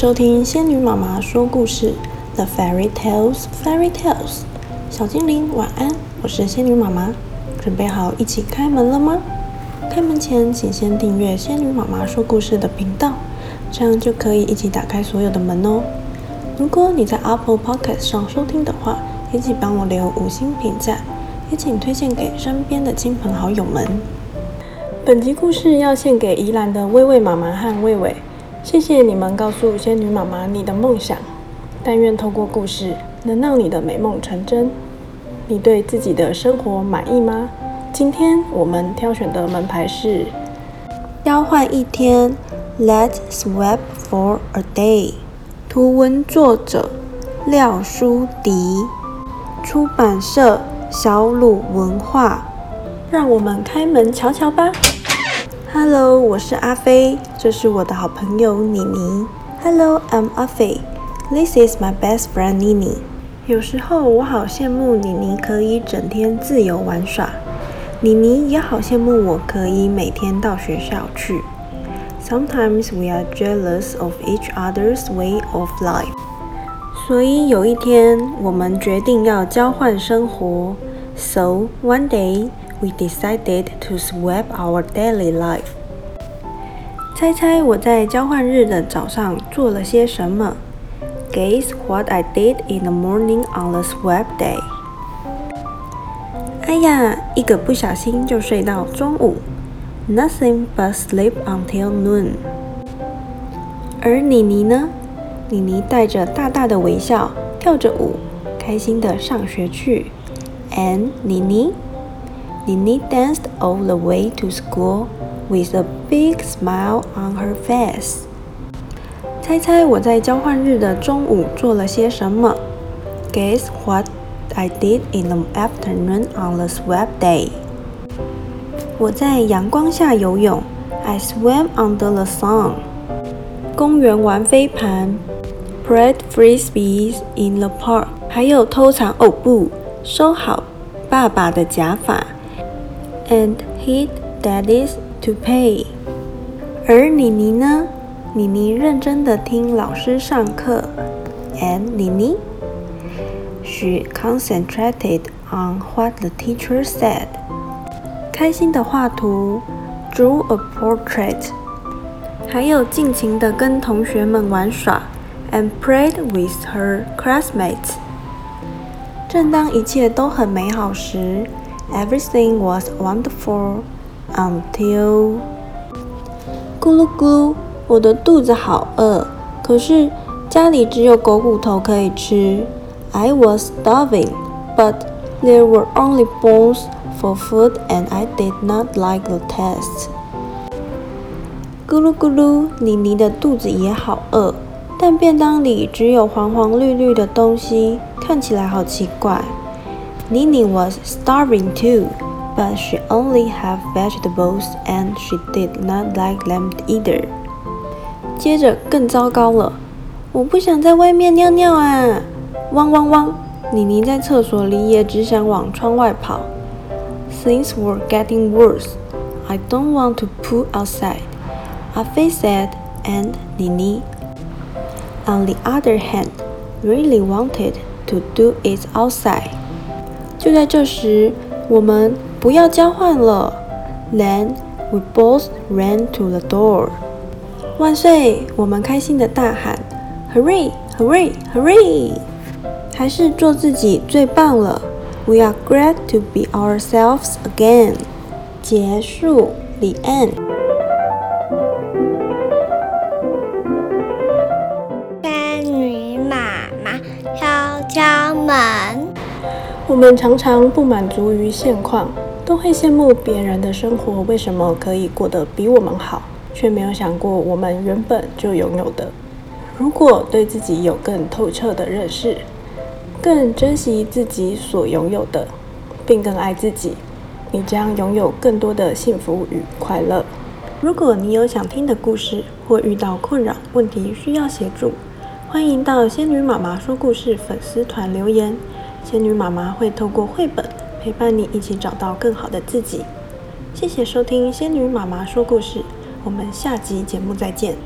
收听仙女妈妈说故事，The Fairy Tales, Fairy Tales。小精灵晚安，我是仙女妈妈，准备好一起开门了吗？开门前，请先订阅仙女妈妈说故事的频道，这样就可以一起打开所有的门哦。如果你在 Apple Podcast 上收听的话，也请帮我留五星评价，也请推荐给身边的亲朋好友们。本集故事要献给宜兰的薇薇妈妈和薇薇，谢谢你们告诉仙女妈妈你的梦想，但愿透过故事能让你的美梦成真。你对自己的生活满意吗？今天我们挑选的门牌是交换一天，Let's swap for a day。图文作者廖书迪，出版社小鲁文化。让我们开门瞧瞧吧。Hello，我是阿飞，这是我的好朋友妮妮。Hello，I'm 阿飞。This is my best friend 妮妮。有时候我好羡慕妮妮可以整天自由玩耍，妮妮也好羡慕我可以每天到学校去。Sometimes we are jealous of each other's way of life。所以有一天我们决定要交换生活。So one day。We decided to swap our daily life。 猜猜我在交换日的早上做了些什么？Guess what I did in the morning on the swap day。哎呀，一个不小心就睡到中午。Nothing but sleep until noon。而妮妮呢？妮妮带着大大的微笑，跳着舞，开心的上学去。And 妮妮。Nini danced all the way to school with a big smile on her face。猜猜我在交换日的中午做了些什么？Guess what I did in the afternoon on the swap day。我在阳光下游泳，I swam under the sun。公园玩飞盘，played frisbees in the park。还有偷藏哦不，收好爸爸的假发。And hid daddies to pay。而妮妮呢？妮妮认真的听老师上课。And 妮妮，she concentrated on what the teacher said。开心的画图，drew a portrait。还有尽情的跟同学们玩耍，and played with her classmates。正当一切都很美好时。Everything was wonderful until 咕噜咕噜，我的肚子好饿，可是家里只有狗骨头可以吃。I was starving, but there were only bones for food, and I did not like the taste. 咕噜咕噜，妮妮的肚子也好饿，但便当里只有黄黄绿绿的东西，看起来好奇怪。Nini was starving too, but she only had vegetables and she did not like them either. 接着更糟糕了，我不想在外面尿尿啊！汪汪汪！妮妮在厕所里也只想往窗外跑。Things were getting worse. I don't want to poo outside. Afi said, and Nini, on the other hand, really wanted to do it outside. 就在这时， 我们不要交换了。Then we both ran to the door. 万岁！我们开心地大喊：Hurray! Hurray! Hurray! 还是做自己最棒了。We are glad to be ourselves again. 结束。The end. 仙女妈妈敲敲门。我们常常不满足于现况，都会羡慕别人的生活为什么可以过得比我们好，却没有想过我们原本就拥有的。如果对自己有更透彻的认识，更珍惜自己所拥有的，并更爱自己，你将拥有更多的幸福与快乐。如果你有想听的故事，或遇到困扰问题需要协助，欢迎到仙女妈妈说故事粉丝团留言。仙女妈妈会透过绘本陪伴你一起找到更好的自己。谢谢收听仙女妈妈说故事，我们下集节目再见。